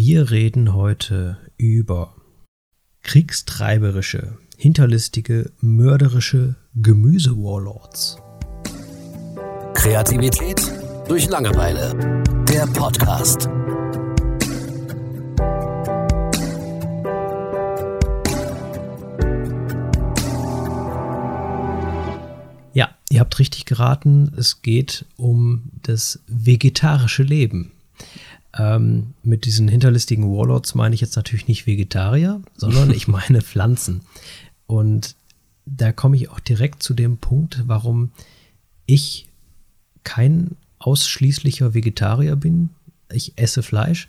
Wir reden heute über kriegstreiberische, hinterlistige, mörderische Gemüse-Warlords. Kreativität durch Langeweile. Der Podcast. Ja, ihr habt richtig geraten. Es geht um das vegetarische Leben. Ähm, mit diesen hinterlistigen Warlords meine ich jetzt natürlich nicht Vegetarier, sondern ich meine Pflanzen. Und da komme ich auch direkt zu dem Punkt, warum ich kein ausschließlicher Vegetarier bin. Ich esse Fleisch.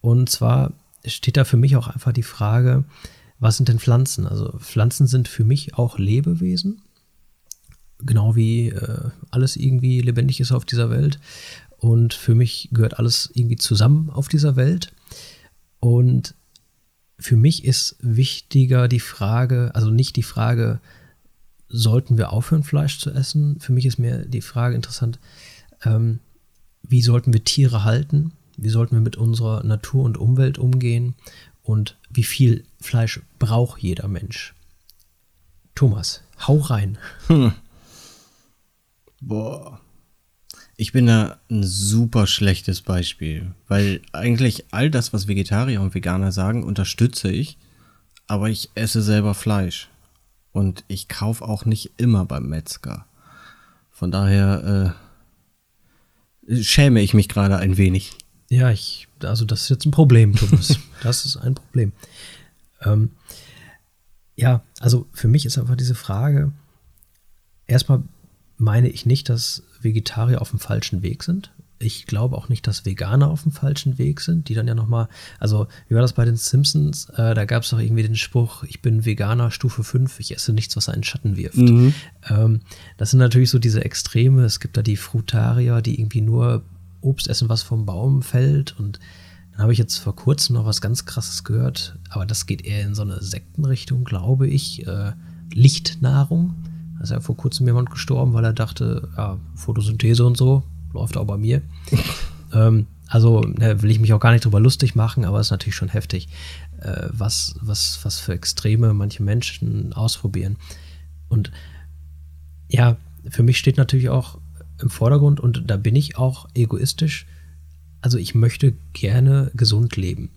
Und zwar steht da für mich auch einfach die Frage, was sind denn Pflanzen? Also Pflanzen sind für mich auch Lebewesen, genau wie äh, alles irgendwie lebendig ist auf dieser Welt. Und für mich gehört alles irgendwie zusammen auf dieser Welt. Und für mich ist wichtiger die Frage, also nicht die Frage, sollten wir aufhören, Fleisch zu essen? Für mich ist mehr die Frage interessant, ähm, wie sollten wir Tiere halten? Wie sollten wir mit unserer Natur und Umwelt umgehen? Und wie viel Fleisch braucht jeder Mensch? Thomas, hau rein. Hm. Boah. Ich bin da ein super schlechtes Beispiel, weil eigentlich all das, was Vegetarier und Veganer sagen, unterstütze ich, aber ich esse selber Fleisch und ich kaufe auch nicht immer beim Metzger. Von daher äh, schäme ich mich gerade ein wenig. Ja, ich, also das ist jetzt ein Problem, Thomas. das ist ein Problem. Ähm, ja, also für mich ist einfach diese Frage, erstmal meine ich nicht, dass Vegetarier auf dem falschen Weg sind. Ich glaube auch nicht, dass Veganer auf dem falschen Weg sind, die dann ja nochmal, also wie war das bei den Simpsons? Äh, da gab es doch irgendwie den Spruch, ich bin Veganer Stufe 5, ich esse nichts, was einen Schatten wirft. Mhm. Ähm, das sind natürlich so diese Extreme. Es gibt da die Frutarier, die irgendwie nur Obst essen, was vom Baum fällt. Und dann habe ich jetzt vor kurzem noch was ganz Krasses gehört, aber das geht eher in so eine Sektenrichtung, glaube ich. Äh, Lichtnahrung. Da ist ja vor kurzem jemand gestorben, weil er dachte, ja, Photosynthese und so, läuft auch bei mir. ähm, also ne, will ich mich auch gar nicht drüber lustig machen, aber es ist natürlich schon heftig, äh, was, was, was für Extreme manche Menschen ausprobieren. Und ja, für mich steht natürlich auch im Vordergrund und da bin ich auch egoistisch. Also ich möchte gerne gesund leben.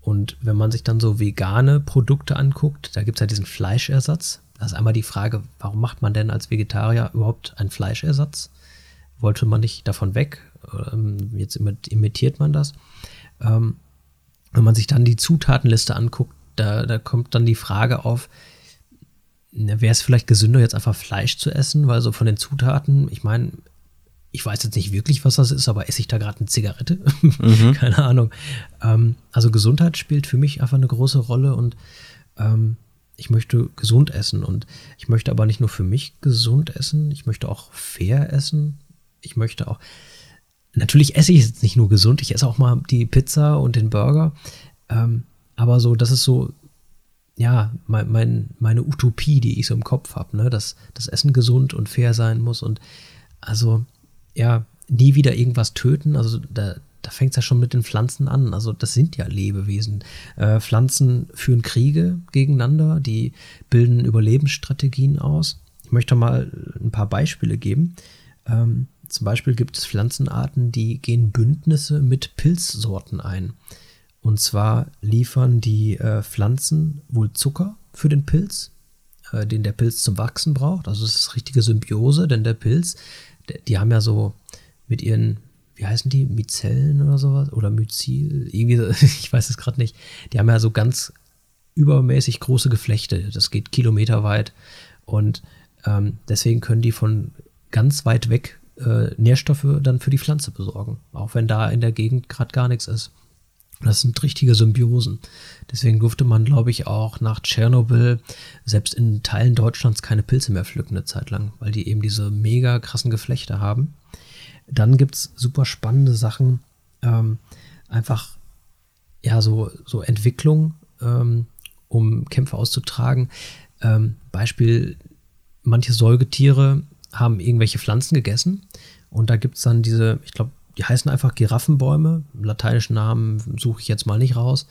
Und wenn man sich dann so vegane Produkte anguckt, da gibt es ja diesen Fleischersatz, das ist einmal die Frage, warum macht man denn als Vegetarier überhaupt einen Fleischersatz? Wollte man nicht davon weg? Ähm, jetzt imitiert man das. Ähm, wenn man sich dann die Zutatenliste anguckt, da, da kommt dann die Frage auf, wäre es vielleicht gesünder, jetzt einfach Fleisch zu essen? Weil so von den Zutaten, ich meine, ich weiß jetzt nicht wirklich, was das ist, aber esse ich da gerade eine Zigarette? Mhm. Keine Ahnung. Ähm, also Gesundheit spielt für mich einfach eine große Rolle und ähm, ich möchte gesund essen und ich möchte aber nicht nur für mich gesund essen, ich möchte auch fair essen. Ich möchte auch, natürlich esse ich jetzt nicht nur gesund, ich esse auch mal die Pizza und den Burger. Ähm, aber so, das ist so, ja, mein, mein, meine Utopie, die ich so im Kopf habe, ne? dass das Essen gesund und fair sein muss und also, ja, nie wieder irgendwas töten. Also da, da fängt es ja schon mit den Pflanzen an. Also das sind ja Lebewesen. Äh, Pflanzen führen Kriege gegeneinander, die bilden Überlebensstrategien aus. Ich möchte mal ein paar Beispiele geben. Ähm, zum Beispiel gibt es Pflanzenarten, die gehen Bündnisse mit Pilzsorten ein. Und zwar liefern die äh, Pflanzen wohl Zucker für den Pilz, äh, den der Pilz zum Wachsen braucht. Also es ist richtige Symbiose, denn der Pilz, die haben ja so mit ihren wie heißen die? Myzellen oder sowas? Oder Myzil? Irgendwie, ich weiß es gerade nicht. Die haben ja so ganz übermäßig große Geflechte. Das geht kilometerweit. Und ähm, deswegen können die von ganz weit weg äh, Nährstoffe dann für die Pflanze besorgen. Auch wenn da in der Gegend gerade gar nichts ist. Das sind richtige Symbiosen. Deswegen durfte man, glaube ich, auch nach Tschernobyl selbst in Teilen Deutschlands keine Pilze mehr pflücken eine Zeit lang, weil die eben diese mega krassen Geflechte haben. Dann gibt es super spannende Sachen, ähm, einfach ja, so, so Entwicklung, ähm, um Kämpfe auszutragen. Ähm, Beispiel, manche Säugetiere haben irgendwelche Pflanzen gegessen und da gibt es dann diese, ich glaube, die heißen einfach Giraffenbäume. Lateinischen Namen suche ich jetzt mal nicht raus.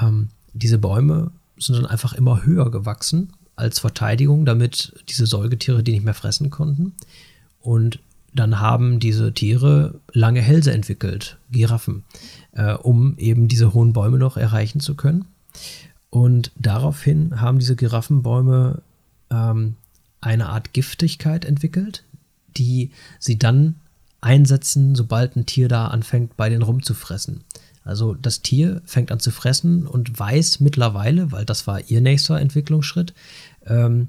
Ähm, diese Bäume sind dann einfach immer höher gewachsen als Verteidigung, damit diese Säugetiere die nicht mehr fressen konnten. Und dann haben diese Tiere lange Hälse entwickelt, Giraffen, äh, um eben diese hohen Bäume noch erreichen zu können. Und daraufhin haben diese Giraffenbäume ähm, eine Art Giftigkeit entwickelt, die sie dann einsetzen, sobald ein Tier da anfängt, bei denen rumzufressen. Also das Tier fängt an zu fressen und weiß mittlerweile, weil das war ihr nächster Entwicklungsschritt, ähm,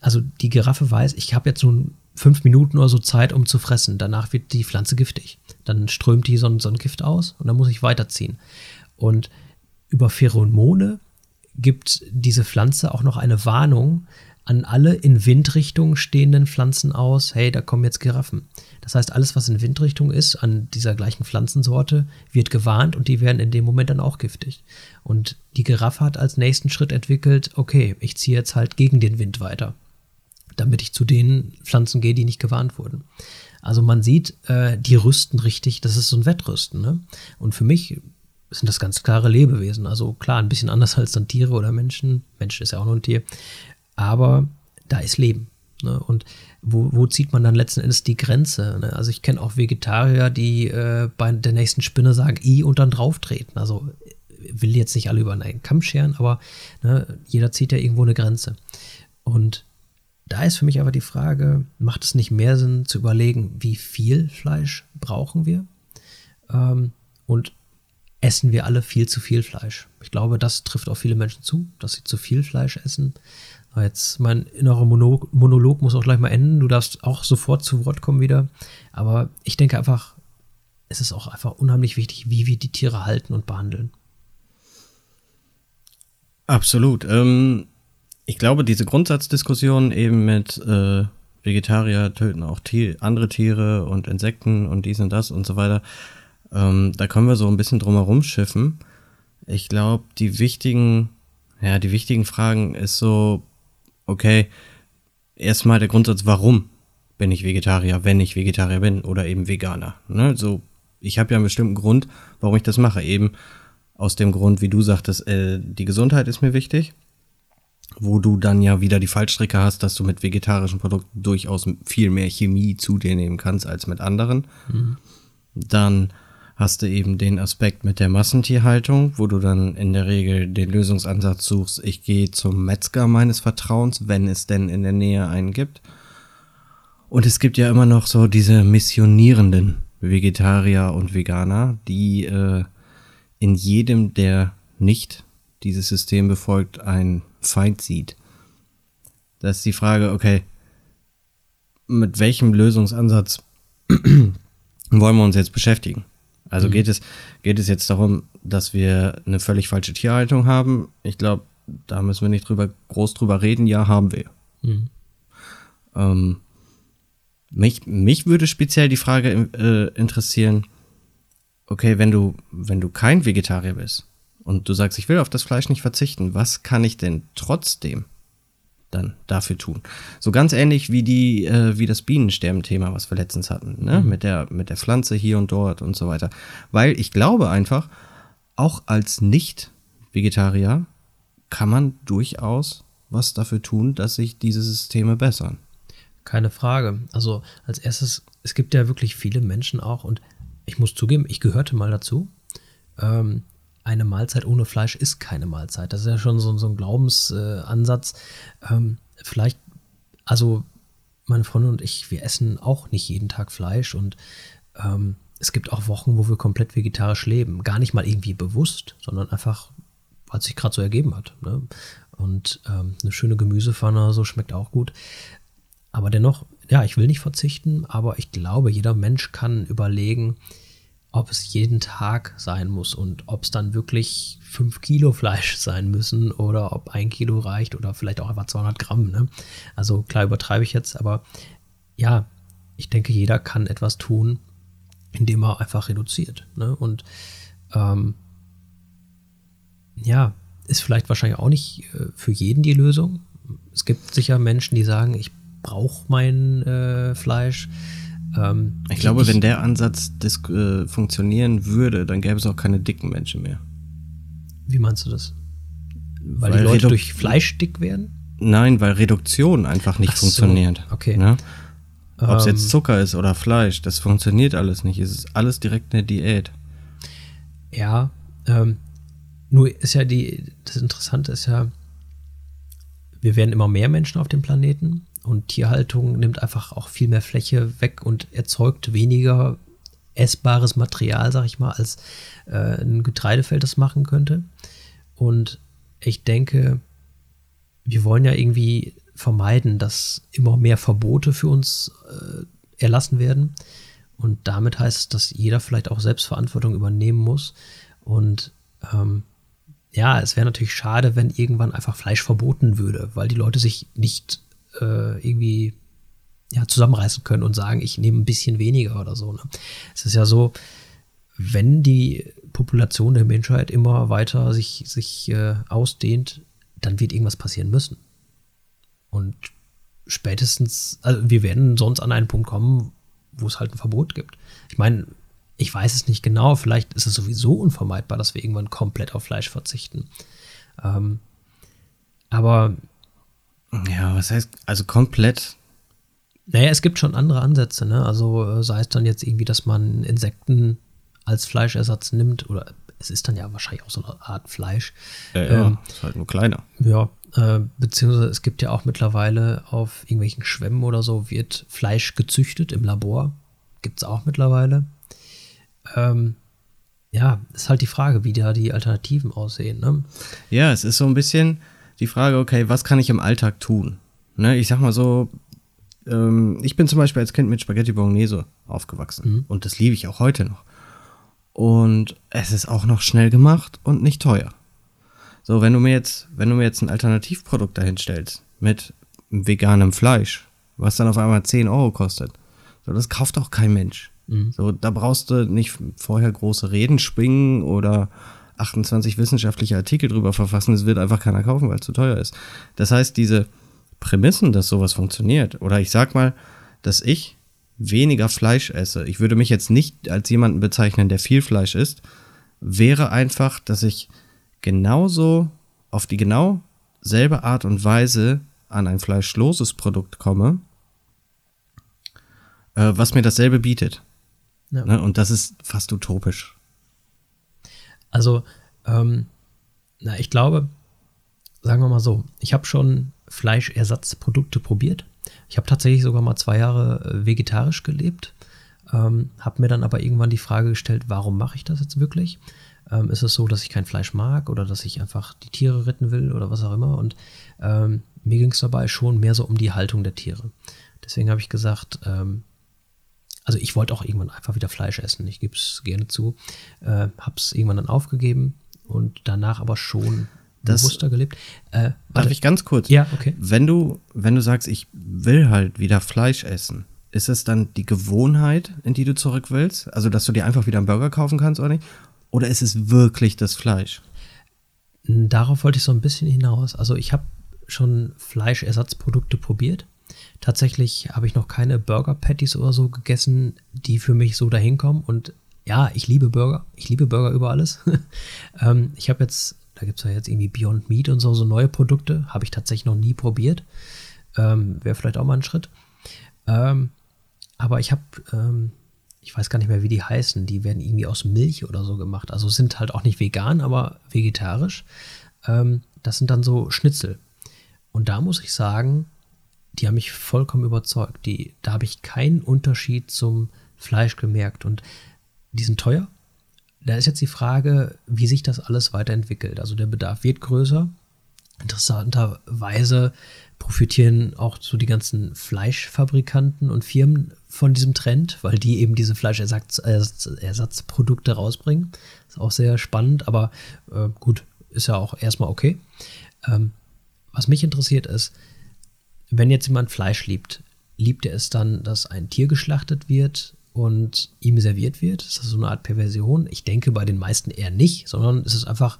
also die Giraffe weiß, ich habe jetzt nun fünf Minuten oder so Zeit, um zu fressen. Danach wird die Pflanze giftig. Dann strömt die so ein, so ein Gift aus und dann muss ich weiterziehen. Und über Pheromone gibt diese Pflanze auch noch eine Warnung, an alle in Windrichtung stehenden Pflanzen aus, hey, da kommen jetzt Giraffen. Das heißt, alles, was in Windrichtung ist, an dieser gleichen Pflanzensorte, wird gewarnt und die werden in dem Moment dann auch giftig. Und die Giraffe hat als nächsten Schritt entwickelt, okay, ich ziehe jetzt halt gegen den Wind weiter, damit ich zu den Pflanzen gehe, die nicht gewarnt wurden. Also man sieht, äh, die rüsten richtig, das ist so ein Wettrüsten. Ne? Und für mich sind das ganz klare Lebewesen. Also klar, ein bisschen anders als dann Tiere oder Menschen. Mensch ist ja auch nur ein Tier aber da ist Leben. Ne? Und wo, wo, zieht man dann letzten Endes die Grenze? Ne? Also ich kenne auch Vegetarier, die äh, bei der nächsten Spinne sagen, i und dann drauftreten. Also will jetzt nicht alle über einen Kamm scheren, aber ne, jeder zieht ja irgendwo eine Grenze. Und da ist für mich aber die Frage, macht es nicht mehr Sinn zu überlegen, wie viel Fleisch brauchen wir? Ähm, und essen wir alle viel zu viel Fleisch? Ich glaube, das trifft auf viele Menschen zu, dass sie zu viel Fleisch essen. Jetzt mein innerer Monolog muss auch gleich mal enden. Du darfst auch sofort zu Wort kommen wieder. Aber ich denke einfach, es ist auch einfach unheimlich wichtig, wie wir die Tiere halten und behandeln. Absolut. Ähm, ich glaube, diese Grundsatzdiskussion eben mit äh, Vegetarier töten auch Tier, andere Tiere und Insekten und dies und das und so weiter, ähm, da können wir so ein bisschen drumherum schiffen. Ich glaube, die wichtigen, ja, die wichtigen Fragen ist so, okay, erstmal der Grundsatz, warum bin ich Vegetarier, wenn ich Vegetarier bin oder eben Veganer. Ne? So, ich habe ja einen bestimmten Grund, warum ich das mache. Eben aus dem Grund, wie du sagtest, äh, die Gesundheit ist mir wichtig. Wo du dann ja wieder die Fallstricke hast, dass du mit vegetarischen Produkten durchaus viel mehr Chemie zu dir nehmen kannst als mit anderen. Mhm. Dann hast du eben den Aspekt mit der Massentierhaltung, wo du dann in der Regel den Lösungsansatz suchst, ich gehe zum Metzger meines Vertrauens, wenn es denn in der Nähe einen gibt. Und es gibt ja immer noch so diese missionierenden Vegetarier und Veganer, die äh, in jedem, der nicht dieses System befolgt, einen Feind sieht. Das ist die Frage, okay, mit welchem Lösungsansatz wollen wir uns jetzt beschäftigen? Also mhm. geht, es, geht es jetzt darum, dass wir eine völlig falsche Tierhaltung haben? Ich glaube, da müssen wir nicht drüber, groß drüber reden. Ja, haben wir. Mhm. Ähm, mich, mich würde speziell die Frage äh, interessieren, okay, wenn du, wenn du kein Vegetarier bist und du sagst, ich will auf das Fleisch nicht verzichten, was kann ich denn trotzdem dann dafür tun. So ganz ähnlich wie die, äh, wie das Bienensterben-Thema, was wir letztens hatten, ne? Mhm. Mit der, mit der Pflanze hier und dort und so weiter. Weil ich glaube einfach, auch als Nicht-Vegetarier kann man durchaus was dafür tun, dass sich diese Systeme bessern. Keine Frage. Also als erstes, es gibt ja wirklich viele Menschen auch und ich muss zugeben, ich gehörte mal dazu. Ähm, eine Mahlzeit ohne Fleisch ist keine Mahlzeit. Das ist ja schon so, so ein Glaubensansatz. Äh, ähm, vielleicht, also meine Freundin und ich, wir essen auch nicht jeden Tag Fleisch und ähm, es gibt auch Wochen, wo wir komplett vegetarisch leben. Gar nicht mal irgendwie bewusst, sondern einfach, weil es sich gerade so ergeben hat. Ne? Und ähm, eine schöne Gemüsepfanne, so schmeckt auch gut. Aber dennoch, ja, ich will nicht verzichten, aber ich glaube, jeder Mensch kann überlegen, ob es jeden Tag sein muss und ob es dann wirklich 5 Kilo Fleisch sein müssen oder ob ein Kilo reicht oder vielleicht auch einfach 200 Gramm. Ne? Also klar übertreibe ich jetzt, aber ja, ich denke, jeder kann etwas tun, indem er einfach reduziert. Ne? Und ähm, ja, ist vielleicht wahrscheinlich auch nicht äh, für jeden die Lösung. Es gibt sicher Menschen, die sagen, ich brauche mein äh, Fleisch Ähm, Ich glaube, wenn der Ansatz äh, funktionieren würde, dann gäbe es auch keine dicken Menschen mehr. Wie meinst du das? Weil, Weil die Leute Redu- durch Fleisch dick werden? Nein, weil Reduktion einfach nicht Ach so, funktioniert. okay. Ne? Ob es Ähm, jetzt Zucker ist oder Fleisch, das funktioniert alles nicht. Es ist alles direkt eine Diät. Ja, ähm, nur ist ja die, das Interessante ist ja, wir werden immer mehr Menschen auf dem Planeten und Tierhaltung nimmt einfach auch viel mehr Fläche weg und erzeugt weniger essbares Material, sag ich mal, als äh, ein Getreidefeld das machen könnte. Und ich denke, wir wollen ja irgendwie vermeiden, dass immer mehr Verbote für uns äh, erlassen werden. Und damit heißt es, dass jeder vielleicht auch Selbstverantwortung übernehmen muss. Und ähm, ja, es wäre natürlich schade, wenn irgendwann einfach Fleisch verboten würde, weil die Leute sich nicht äh, irgendwie ja, zusammenreißen können und sagen, ich nehme ein bisschen weniger oder so. Ne? Es ist ja so, wenn die Population der Menschheit immer weiter sich, sich äh, ausdehnt, dann wird irgendwas passieren müssen. Und spätestens, also wir werden sonst an einen Punkt kommen, wo es halt ein Verbot gibt. Ich meine, ich weiß es nicht genau, vielleicht ist es sowieso unvermeidbar, dass wir irgendwann komplett auf Fleisch verzichten. Ähm, aber Ja, was heißt, also komplett. naja, es gibt schon andere Ansätze, ne? Also äh, sei es dann jetzt irgendwie, dass man Insekten als Fleischersatz nimmt, oder es ist dann ja wahrscheinlich auch so eine Art Fleisch. Ja, ja, Ähm, ist halt nur kleiner. Ja, äh, beziehungsweise es gibt ja auch mittlerweile auf irgendwelchen Schwämmen oder so wird Fleisch gezüchtet im Labor. Gibt es auch mittlerweile. Ähm, ja, ist halt die Frage, wie da die Alternativen aussehen. Ne? Ja, es ist so ein bisschen die Frage, okay, was kann ich im Alltag tun? Ne, ich sag mal so, ähm, ich bin zum Beispiel als Kind mit Spaghetti Bolognese aufgewachsen und das liebe ich auch heute noch. Und es ist auch noch schnell gemacht und nicht teuer. So, wenn du mir jetzt, wenn du mir jetzt ein Alternativprodukt dahin stellst mit veganem Fleisch, was dann auf einmal 10 Euro kostet, so, das kauft auch kein Mensch. So, da brauchst du nicht vorher große Reden schwingen oder 28 wissenschaftliche Artikel drüber verfassen. Es wird einfach keiner kaufen, weil es zu teuer ist. Das heißt, diese Prämissen, dass sowas funktioniert, oder ich sag mal, dass ich weniger Fleisch esse, ich würde mich jetzt nicht als jemanden bezeichnen, der viel Fleisch isst, wäre einfach, dass ich genauso auf die genau selbe Art und Weise an ein fleischloses Produkt komme, äh, was mir dasselbe bietet. Ja. Ne? Und das ist fast utopisch. Also, ähm, na, ich glaube, sagen wir mal so, ich habe schon Fleischersatzprodukte probiert. Ich habe tatsächlich sogar mal zwei Jahre äh, vegetarisch gelebt, ähm, habe mir dann aber irgendwann die Frage gestellt, warum mache ich das jetzt wirklich? Ähm, ist es so, dass ich kein Fleisch mag oder dass ich einfach die Tiere retten will oder was auch immer? Und ähm, mir ging es dabei schon mehr so um die Haltung der Tiere. Deswegen habe ich gesagt, ähm, also ich wollte auch irgendwann einfach wieder Fleisch essen, ich gebe es gerne zu. Äh, hab's irgendwann dann aufgegeben und danach aber schon Das- bewusster gelebt. Äh, Darf ich ganz kurz? Ja, okay. Wenn du, wenn du sagst, ich will halt wieder Fleisch essen, ist es dann die Gewohnheit, in die du zurück willst? Also, dass du dir einfach wieder einen Burger kaufen kannst oder nicht? Oder ist es wirklich das Fleisch? Darauf wollte ich so ein bisschen hinaus. Also ich habe schon Fleischersatzprodukte probiert. Tatsächlich habe ich noch keine Burger Patties oder so gegessen, die für mich so dahin kommen. Und ja, ich liebe Burger. Ich liebe Burger über alles. ähm, ich habe jetzt, da gibt es ja jetzt irgendwie Beyond Meat und so, so neue Produkte. Habe ich tatsächlich noch nie probiert. Ähm, Wäre vielleicht auch mal ein Schritt. Ähm, aber ich habe, ähm, ich weiß gar nicht mehr, wie die heißen. Die werden irgendwie aus Milch oder so gemacht. Also sind halt auch nicht vegan, aber vegetarisch. Ähm, das sind dann so Schnitzel. Und da muss ich sagen, die haben mich vollkommen überzeugt. Die, da habe ich keinen Unterschied zum Fleisch gemerkt. Und die sind teuer. Da ist jetzt die Frage, wie sich das alles weiterentwickelt. Also der Bedarf wird größer. Interessanterweise profitieren auch so die ganzen Fleischfabrikanten und Firmen von diesem Trend, weil die eben diese Fleischersatzprodukte rausbringen. Ist auch sehr spannend, aber äh, gut, ist ja auch erstmal okay. Ähm, was mich interessiert ist, wenn jetzt jemand Fleisch liebt, liebt er es dann, dass ein Tier geschlachtet wird und ihm serviert wird? Ist das so eine Art Perversion? Ich denke bei den meisten eher nicht, sondern es ist einfach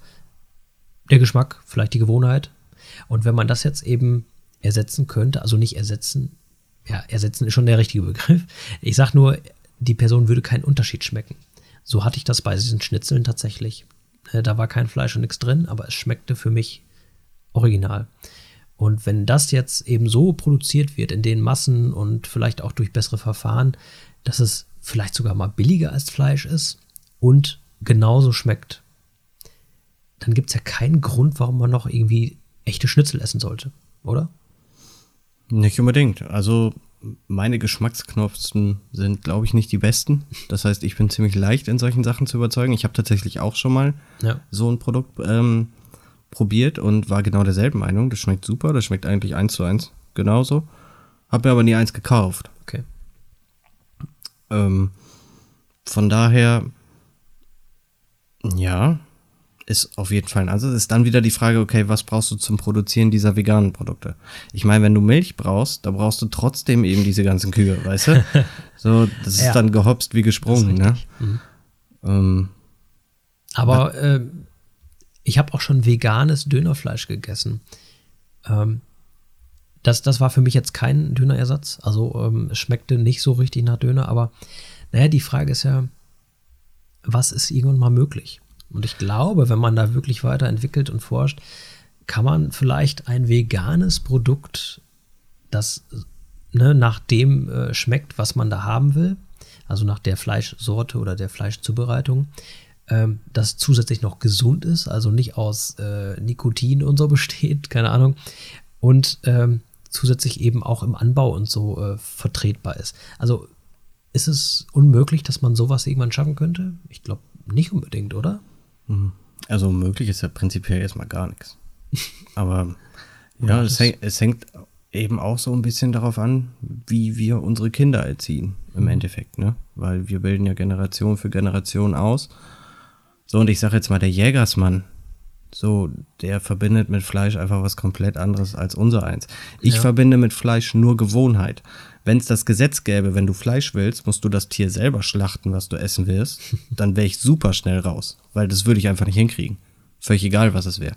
der Geschmack, vielleicht die Gewohnheit. Und wenn man das jetzt eben ersetzen könnte, also nicht ersetzen, ja, ersetzen ist schon der richtige Begriff. Ich sag nur, die Person würde keinen Unterschied schmecken. So hatte ich das bei diesen Schnitzeln tatsächlich. Äh, Da war kein Fleisch und nichts drin, aber es schmeckte für mich original. Und wenn das jetzt eben so produziert wird in den Massen und vielleicht auch durch bessere Verfahren, dass es vielleicht sogar mal billiger als Fleisch ist und genauso schmeckt, dann gibt es ja keinen Grund, warum man noch irgendwie echte Schnitzel essen sollte, oder? Nicht unbedingt. Also meine Geschmacksknospen sind, glaube ich, nicht die besten. Das heißt, ich bin ziemlich leicht in solchen Sachen zu überzeugen. Ich habe tatsächlich auch schon mal Ja. so ein Produkt ähm, probiert und war genau derselben Meinung. Das schmeckt super, das schmeckt eigentlich eins zu eins genauso. Hab mir aber nie eins gekauft. Okay. Ähm, von daher, ja, ist auf jeden Fall ein Ansatz. Ist dann wieder die Frage, okay, was brauchst du zum Produzieren dieser veganen Produkte? Ich meine, wenn du Milch brauchst, da brauchst du trotzdem eben diese ganzen Kühe, weißt du? So, das ist Ja. dann gehopst wie gesprungen, ne? richtig. Ähm, Aber äh, ich habe auch schon veganes Dönerfleisch gegessen. Ähm, das, das war für mich jetzt kein Dönerersatz. Also ähm, es schmeckte nicht so richtig nach Döner, aber naja, die Frage ist ja, was ist irgendwann mal möglich? Und ich glaube, wenn man da wirklich weiterentwickelt und forscht, kann man vielleicht ein veganes Produkt, das ne, nach dem äh, schmeckt, was man da haben will, also nach der Fleischsorte oder der Fleischzubereitung, ähm, das zusätzlich noch gesund ist, also nicht aus äh, Nikotin und so besteht, keine Ahnung, und ähm, zusätzlich eben auch im Anbau und so äh, vertretbar ist. Also ist es unmöglich, dass man sowas irgendwann schaffen könnte? Ich glaube nicht unbedingt, oder? also möglich ist ja prinzipiell erstmal gar nichts. Aber ja, es, häng, es hängt eben auch so ein bisschen darauf an, wie wir unsere Kinder erziehen, im Endeffekt, ne? Weil wir bilden ja Generation für Generation aus. So, und ich sage jetzt mal, der Jägersmann, so, der verbindet mit Fleisch einfach was komplett anderes als unser eins. Ich Ja. verbinde mit Fleisch nur Gewohnheit. Wenn es das Gesetz gäbe, wenn du Fleisch willst, musst du das Tier selber schlachten, was du essen willst, dann wäre ich super schnell raus, weil das würde ich einfach nicht hinkriegen. Völlig egal, was es wäre.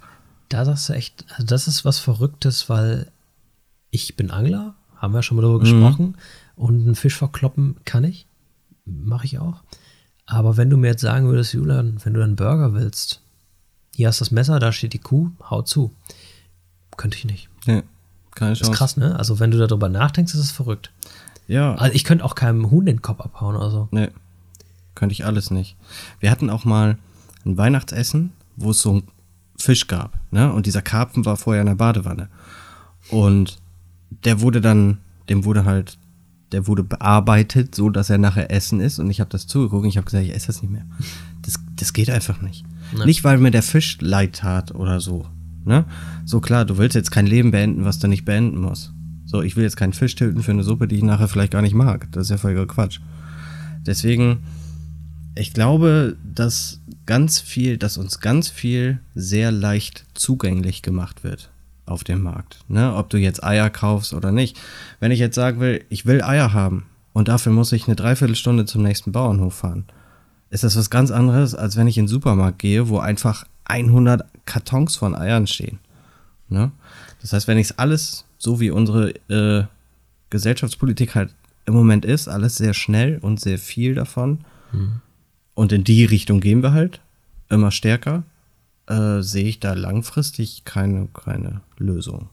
Da sagst du echt, also das ist was Verrücktes, weil ich bin Angler, haben wir schon mal darüber gesprochen, und einen Fisch verkloppen kann ich, mache ich auch. Aber wenn du mir jetzt sagen würdest, Julian, wenn du einen Burger willst, hier hast das Messer, da steht die Kuh, hau zu. Könnte ich nicht. Ja, keine Das Chance. ist krass, ne? Also wenn du darüber nachdenkst, ist es verrückt. Ja, Also ich könnte auch keinem Huhn den Kopf abhauen oder so. nee, könnte ich alles nicht. Wir hatten auch mal ein Weihnachtsessen, wo es so einen Fisch gab, ne? Und dieser Karpfen war vorher in der Badewanne. Und der wurde dann, dem wurde halt, der wurde bearbeitet, so dass er nachher Essen ist. Und ich habe das zugeguckt und ich habe gesagt, ich esse das nicht mehr. Das, das geht einfach nicht. Ja. Nicht, weil mir der Fisch leid tat oder so. Ne? So klar, du willst jetzt kein Leben beenden, was du nicht beenden musst. So, ich will jetzt keinen Fisch töten für eine Suppe, die ich nachher vielleicht gar nicht mag. Das ist ja völliger Quatsch. Deswegen, ich glaube, dass ganz viel, dass uns ganz viel sehr leicht zugänglich gemacht wird auf dem Markt. Ne? Ob du jetzt Eier kaufst oder nicht. Wenn ich jetzt sagen will, ich will Eier haben und dafür muss ich eine Dreiviertelstunde zum nächsten Bauernhof fahren, ist das was ganz anderes, als wenn ich in den Supermarkt gehe, wo einfach 100 Kartons von Eiern stehen. Ne? Das heißt, wenn ich es alles, so wie unsere äh, Gesellschaftspolitik halt im Moment ist, alles sehr schnell und sehr viel davon, und in die Richtung gehen wir halt immer stärker, äh, sehe ich da langfristig keine, keine Lösung.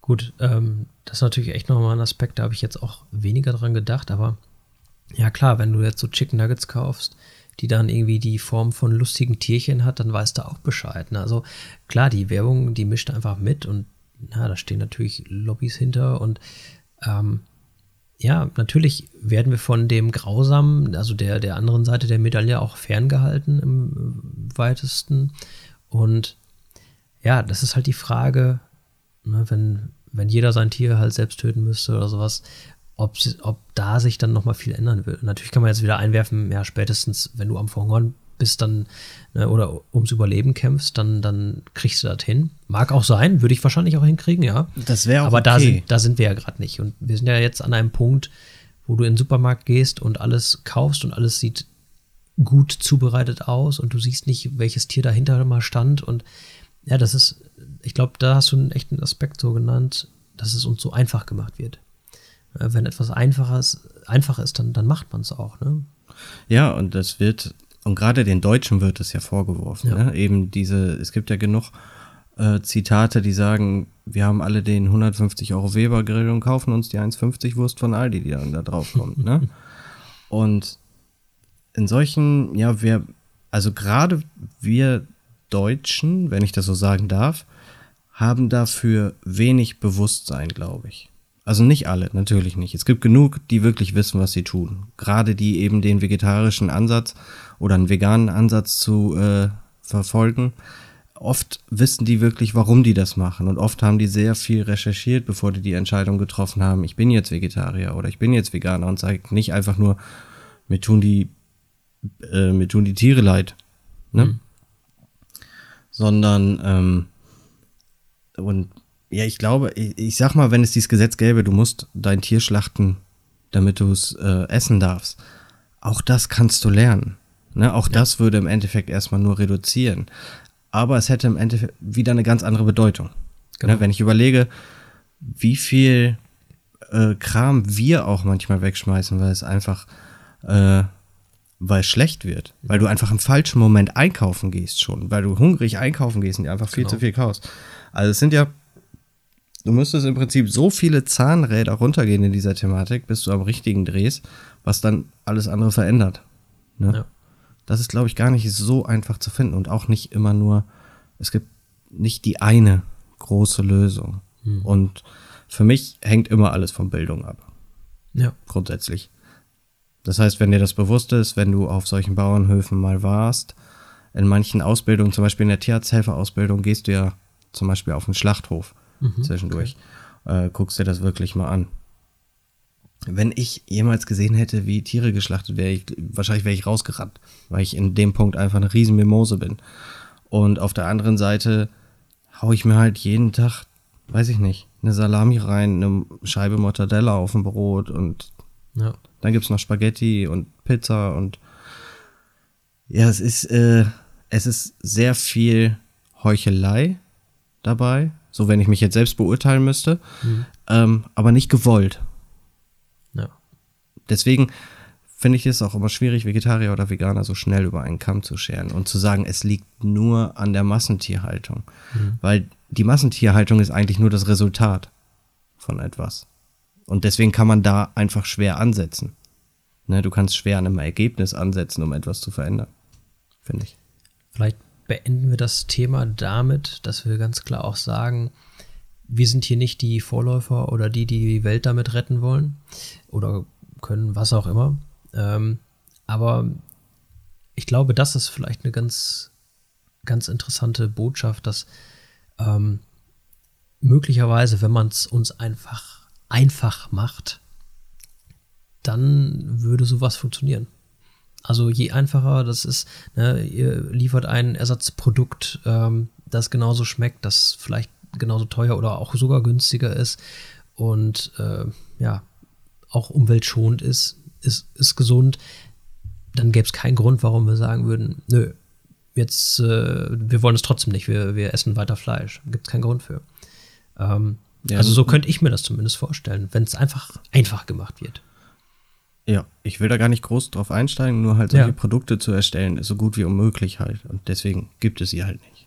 Gut, ähm, das ist natürlich echt nochmal ein Aspekt, da habe ich jetzt auch weniger dran gedacht, aber ja klar, wenn du jetzt so Chicken Nuggets kaufst, die dann irgendwie die Form von lustigen Tierchen hat, dann weißt du auch Bescheid. Ne? Also klar, die Werbung, die mischt einfach mit und na, da stehen natürlich Lobbys hinter und ähm, ja, natürlich werden wir von dem Grausamen, also der, der anderen Seite der Medaille auch ferngehalten im weitesten. Und ja, das ist halt die Frage, ne, wenn, wenn jeder sein Tier halt selbst töten müsste oder sowas, ob, ob da sich dann nochmal viel ändern will. Natürlich kann man jetzt wieder einwerfen, ja, spätestens, wenn du am Verhungern bist, dann, ne, oder ums Überleben kämpfst, dann, dann kriegst du das hin. Mag auch sein, würde ich wahrscheinlich auch hinkriegen, ja. Das wäre auch Aber da, okay. sind, da sind wir ja gerade nicht. Und wir sind ja jetzt an einem Punkt, wo du in den Supermarkt gehst und alles kaufst und alles sieht gut zubereitet aus und du siehst nicht, welches Tier dahinter mal stand. Und ja, das ist, ich glaube, da hast du einen echten Aspekt so genannt, dass es uns so einfach gemacht wird. Wenn etwas einfaches, einfach ist, dann, dann macht man es auch. Ne? Ja, und das wird, und gerade den Deutschen wird es ja vorgeworfen. Ja. Ne? Eben diese, es gibt ja genug äh, Zitate, die sagen, wir haben alle den 150 Euro Weber Grill und kaufen uns die 1,50 Wurst von Aldi, die dann da drauf kommt. ne? Und in solchen, ja, wir, also gerade wir Deutschen, wenn ich das so sagen darf, haben dafür wenig Bewusstsein, glaube ich. Also nicht alle, natürlich nicht. Es gibt genug, die wirklich wissen, was sie tun. Gerade die eben den vegetarischen Ansatz oder einen veganen Ansatz zu äh, verfolgen. Oft wissen die wirklich, warum die das machen. Und oft haben die sehr viel recherchiert, bevor die die Entscheidung getroffen haben, ich bin jetzt Vegetarier oder ich bin jetzt Veganer und sagen nicht einfach nur, mir tun die, äh, mir tun die Tiere leid. Ne? Sondern, ähm, und ja, ich glaube, ich, ich sag mal, wenn es dieses Gesetz gäbe, du musst dein Tier schlachten, damit du es äh, essen darfst. Auch das kannst du lernen. Ne? Auch das würde im Endeffekt erstmal nur reduzieren. Aber es hätte im Endeffekt wieder eine ganz andere Bedeutung. Genau. Ne? Wenn ich überlege, wie viel äh, Kram wir auch manchmal wegschmeißen, weil es einfach, äh, weil es schlecht wird. Weil du einfach im falschen Moment einkaufen gehst schon. Weil du hungrig einkaufen gehst und dir einfach viel Genau. zu viel kaufst. Also es sind ja, du müsstest im Prinzip so viele Zahnräder runtergehen in dieser Thematik, bis du am richtigen drehst, was dann alles andere verändert. Ne? Ja. Das ist, glaube ich, gar nicht so einfach zu finden und auch nicht immer nur, es gibt nicht die eine große Lösung. Und für mich hängt immer alles von Bildung ab, Ja. grundsätzlich. Das heißt, wenn dir das bewusst ist, wenn du auf solchen Bauernhöfen mal warst, in manchen Ausbildungen, zum Beispiel in der Tierarzthelferausbildung, gehst du ja zum Beispiel auf den Schlachthof zwischendurch, äh, guckst dir das wirklich mal an. Wenn ich jemals gesehen hätte, wie Tiere geschlachtet wäre, ich, wahrscheinlich wäre ich rausgerannt, weil ich in dem Punkt einfach eine riesen Mimose bin. Und auf der anderen Seite hau ich mir halt jeden Tag, weiß ich nicht, eine Salami rein, eine Scheibe Mortadella auf dem Brot und Ja. dann gibt's noch Spaghetti und Pizza und ja, es ist, äh, es ist sehr viel Heuchelei dabei, so wenn ich mich jetzt selbst beurteilen müsste, ähm, aber nicht gewollt. Ja. Deswegen finde ich es auch immer schwierig, Vegetarier oder Veganer so schnell über einen Kamm zu scheren und zu sagen, es liegt nur an der Massentierhaltung. Weil die Massentierhaltung ist eigentlich nur das Resultat von etwas. Und deswegen kann man da einfach schwer ansetzen. Ne, du kannst schwer an einem Ergebnis ansetzen, um etwas zu verändern. Finde ich. Vielleicht beenden wir das Thema damit, dass wir ganz klar auch sagen, wir sind hier nicht die Vorläufer oder die, die die Welt damit retten wollen oder können, was auch immer. Ähm, aber ich glaube, das ist vielleicht eine ganz, ganz interessante Botschaft, dass ähm, möglicherweise, wenn man es uns einfach einfach macht, dann würde sowas funktionieren. Also je einfacher das ist, ne, ihr liefert ein Ersatzprodukt, ähm, das genauso schmeckt, das vielleicht genauso teuer oder auch sogar günstiger ist und äh, ja, auch umweltschonend ist, ist, ist gesund, dann gäbe es keinen Grund, warum wir sagen würden, nö, jetzt, äh, wir wollen es trotzdem nicht, wir, wir essen weiter Fleisch. Gibt es keinen Grund für. Ähm, Ja, also so könnte ich mir das zumindest vorstellen, wenn es einfach einfach gemacht wird. Ja, ich will da gar nicht groß drauf einsteigen, nur halt solche Ja. Produkte zu erstellen, ist so gut wie unmöglich halt. Und deswegen gibt es sie halt nicht.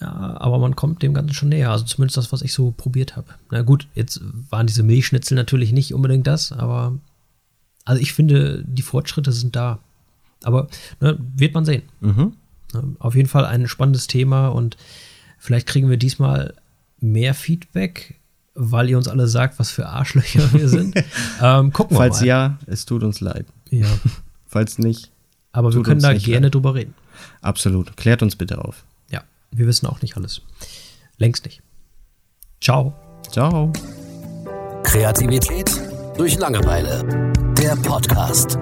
Ja, aber man kommt dem Ganzen schon näher. Also zumindest das, was ich so probiert habe. Na gut, jetzt waren diese Milchschnitzel natürlich nicht unbedingt das, aber also ich finde, die Fortschritte sind da. Aber ne, wird man sehen. Mhm. Auf jeden Fall ein spannendes Thema und vielleicht kriegen wir diesmal mehr Feedback, weil ihr uns alle sagt, was für Arschlöcher wir sind. ähm, gucken wir Falls mal. ja, es tut uns leid. ja. Falls nicht, Aber wir können uns da gerne leid. drüber reden. absolut. Klärt uns bitte auf. Ja, wir wissen auch nicht alles. Längst nicht. Ciao. Ciao. Kreativität durch Langeweile. Der Podcast.